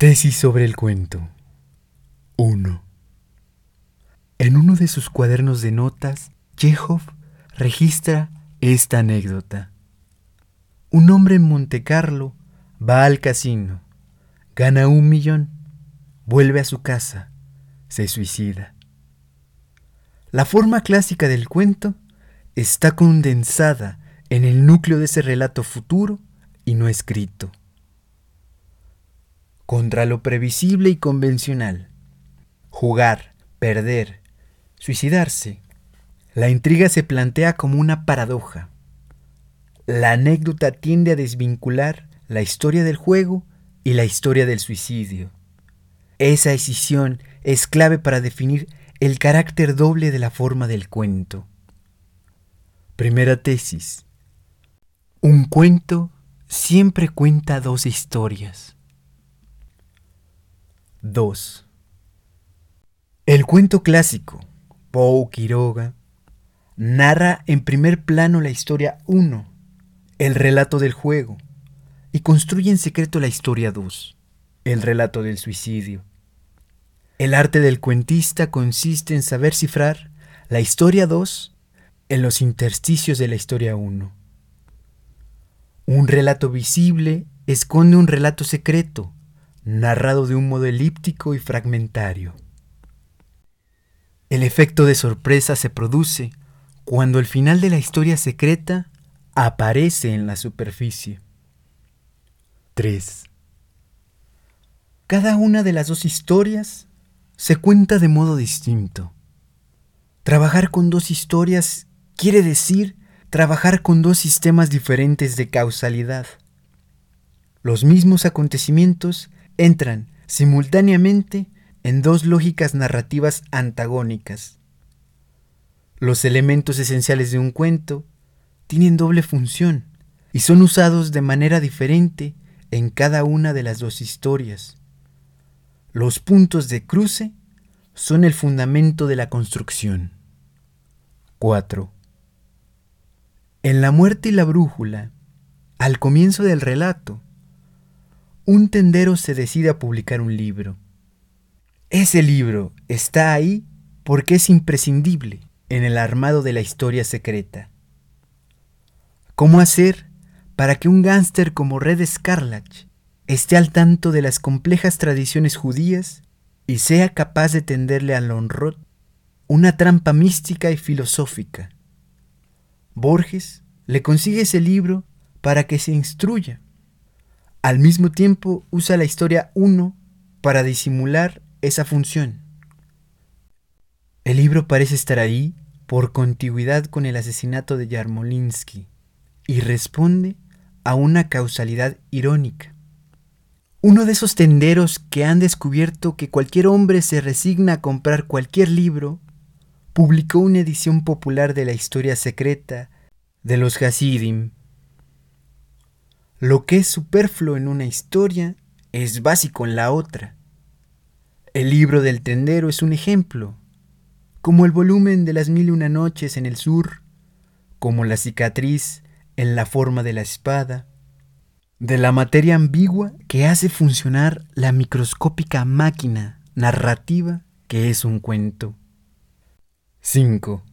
Tesis sobre el cuento 1. En uno de sus cuadernos de notas, Chekhov registra esta anécdota. Un hombre en Montecarlo va al casino, gana un millón, vuelve a su casa, se suicida. La forma clásica del cuento está condensada en el núcleo de ese relato futuro y no escrito. Contra lo previsible y convencional. Jugar, perder, suicidarse. La intriga se plantea como una paradoja. La anécdota tiende a desvincular la historia del juego y la historia del suicidio. Esa decisión es clave para definir el carácter doble de la forma del cuento. Primera tesis. Un cuento siempre cuenta dos historias. 2. El cuento clásico, Poe Quiroga, narra en primer plano la historia 1, el relato del juego, y construye en secreto la historia 2, el relato del suicidio. El arte del cuentista consiste en saber cifrar la historia 2 en los intersticios de la historia 1. Un relato visible esconde un relato secreto, narrado de un modo elíptico y fragmentario. El efecto de sorpresa se produce cuando el final de la historia secreta aparece en la superficie. 3. Cada una de las dos historias se cuenta de modo distinto. Trabajar con dos historias quiere decir trabajar con dos sistemas diferentes de causalidad. Los mismos acontecimientos entran simultáneamente en dos lógicas narrativas antagónicas. Los elementos esenciales de un cuento tienen doble función y son usados de manera diferente en cada una de las dos historias. Los puntos de cruce son el fundamento de la construcción. 4. En La muerte y la brújula, al comienzo del relato, un tendero se decide a publicar un libro. Ese libro está ahí porque es imprescindible en el armado de la historia secreta. ¿Cómo hacer para que un gánster como Red Scarlett esté al tanto de las complejas tradiciones judías y sea capaz de tenderle a Lonrod una trampa mística y filosófica. Borges le consigue ese libro para que se instruya. Al mismo tiempo usa la historia 1 para disimular esa función. El libro parece estar ahí por contigüidad con el asesinato de Yarmolinsky y responde a una causalidad irónica. Uno de esos tenderos que han descubierto que cualquier hombre se resigna a comprar cualquier libro, publicó una edición popular de la historia secreta de los Hasidim. Lo que es superfluo en una historia es básico en la otra. El libro del tendero es un ejemplo, como el volumen de las mil y una noches en el sur, como la cicatriz en la forma de la espada, de la materia ambigua que hace funcionar la microscópica máquina narrativa que es un cuento. 5.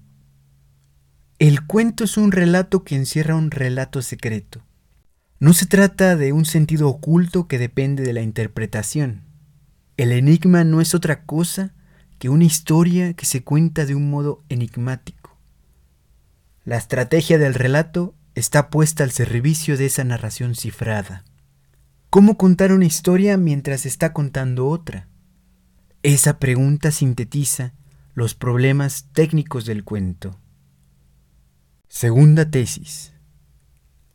El cuento es un relato que encierra un relato secreto. No se trata de un sentido oculto que depende de la interpretación. El enigma no es otra cosa que una historia que se cuenta de un modo enigmático. La estrategia del relato está puesta al servicio de esa narración cifrada. ¿Cómo contar una historia mientras está contando otra? Esa pregunta sintetiza los problemas técnicos del cuento. Segunda tesis.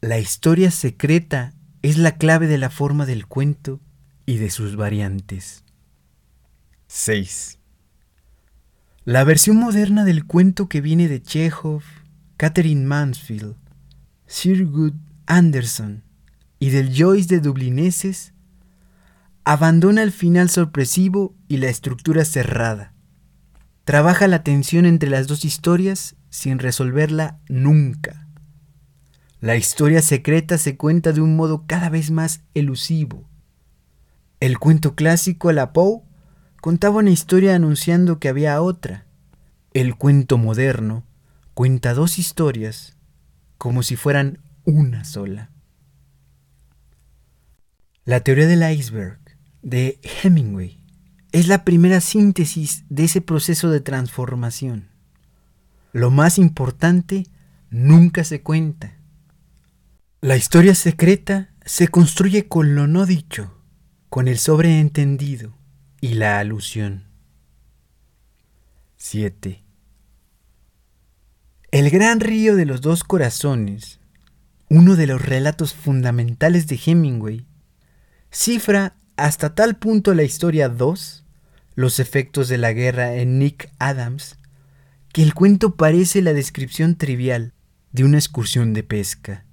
La historia secreta es la clave de la forma del cuento y de sus variantes. 6. La versión moderna del cuento que viene de Chekhov, Catherine Mansfield Sir Good Anderson y del Joyce de Dublineses, abandona el final sorpresivo y la estructura cerrada. Trabaja la tensión entre las dos historias sin resolverla nunca. La historia secreta se cuenta de un modo cada vez más elusivo. El cuento clásico la Poe contaba una historia anunciando que había otra. El cuento moderno cuenta dos historias como si fueran una sola. La teoría del iceberg de Hemingway es la primera síntesis de ese proceso de transformación. Lo más importante nunca se cuenta. La historia secreta se construye con lo no dicho, con el sobreentendido y la alusión. 7. El gran río de los dos corazones, uno de los relatos fundamentales de Hemingway, cifra hasta tal punto la historia 2, los efectos de la guerra en Nick Adams, que el cuento parece la descripción trivial de una excursión de pesca.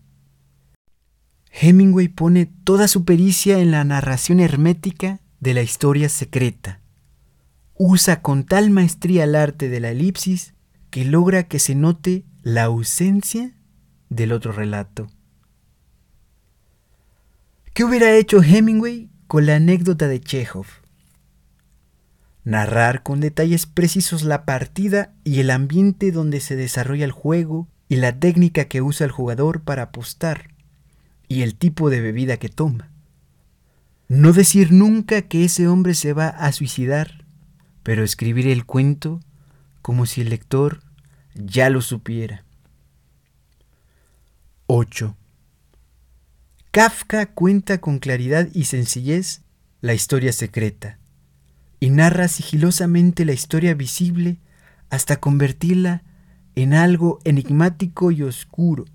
Hemingway pone toda su pericia en la narración hermética de la historia secreta. Usa con tal maestría el arte de la elipsis que logra que se note la ausencia del otro relato. ¿Qué hubiera hecho Hemingway con la anécdota de Chekhov? Narrar con detalles precisos la partida y el ambiente donde se desarrolla el juego y la técnica que usa el jugador para apostar y el tipo de bebida que toma. No decir nunca que ese hombre se va a suicidar, pero escribir el cuento como si el lector ya lo supiera. 8. Kafka cuenta con claridad y sencillez la historia secreta y narra sigilosamente la historia visible hasta convertirla en algo enigmático y oscuro.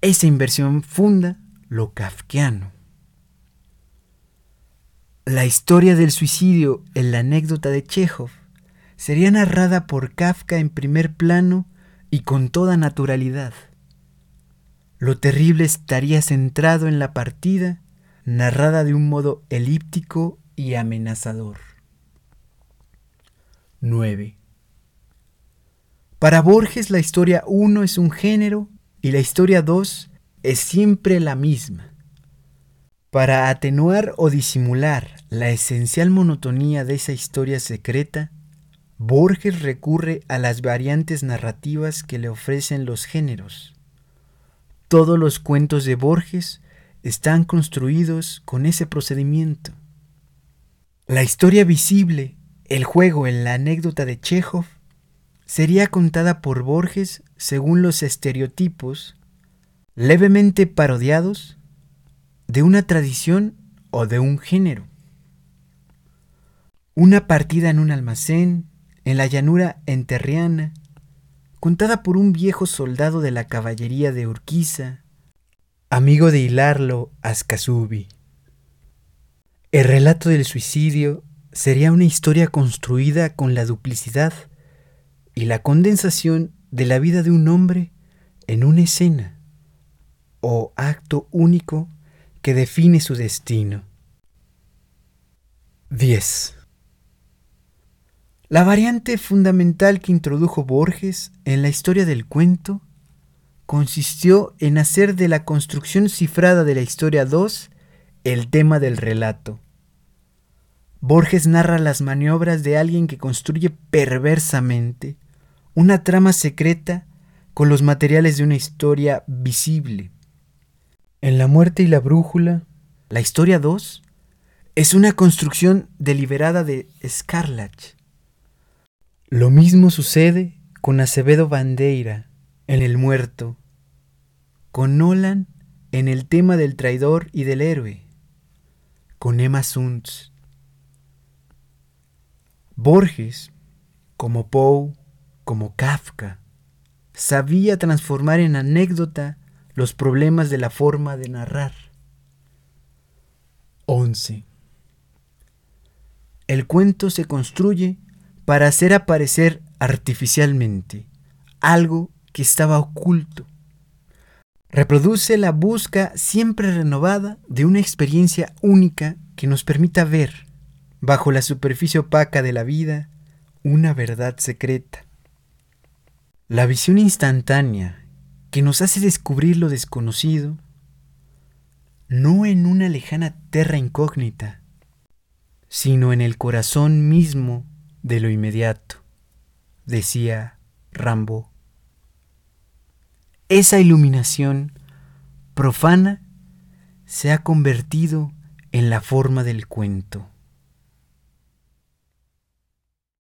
Esa inversión funda lo kafkiano. La historia del suicidio en la anécdota de Chekhov sería narrada por Kafka en primer plano y con toda naturalidad. Lo terrible estaría centrado en la partida, narrada de un modo elíptico y amenazador. 9. Para Borges la historia 1 es un género y la historia 2 es siempre la misma. Para atenuar o disimular la esencial monotonía de esa historia secreta, Borges recurre a las variantes narrativas que le ofrecen los géneros. Todos los cuentos de Borges están construidos con ese procedimiento. La historia visible, el juego en la anécdota de Chekhov, sería contada por Borges según los estereotipos, levemente parodiados, de una tradición o de un género. Una partida en un almacén, en la llanura enterriana, contada por un viejo soldado de la caballería de Urquiza, amigo de Hilarlo Ascasubi. El relato del suicidio sería una historia construida con la duplicidad y la condensación de la vida de un hombre en una escena o acto único que define su destino. 10. La variante fundamental que introdujo Borges en la historia del cuento consistió en hacer de la construcción cifrada de la historia 2 el tema del relato. Borges narra las maniobras de alguien que construye perversamente una trama secreta con los materiales de una historia visible. En La muerte y la brújula, la historia 2 es una construcción deliberada de Scarlatti lo mismo sucede con Acevedo Bandeira en El Muerto, con Nolan en el tema del traidor y del héroe, con Emma Suntz. Borges, como Poe, como Kafka, sabía transformar en anécdota los problemas de la forma de narrar. 11. El cuento se construye para hacer aparecer artificialmente algo que estaba oculto. Reproduce la busca siempre renovada de una experiencia única que nos permita ver, bajo la superficie opaca de la vida, una verdad secreta. La visión instantánea que nos hace descubrir lo desconocido, no en una lejana terra incógnita, sino en el corazón mismo de lo inmediato, decía Rambo. Esa iluminación profana se ha convertido en la forma del cuento.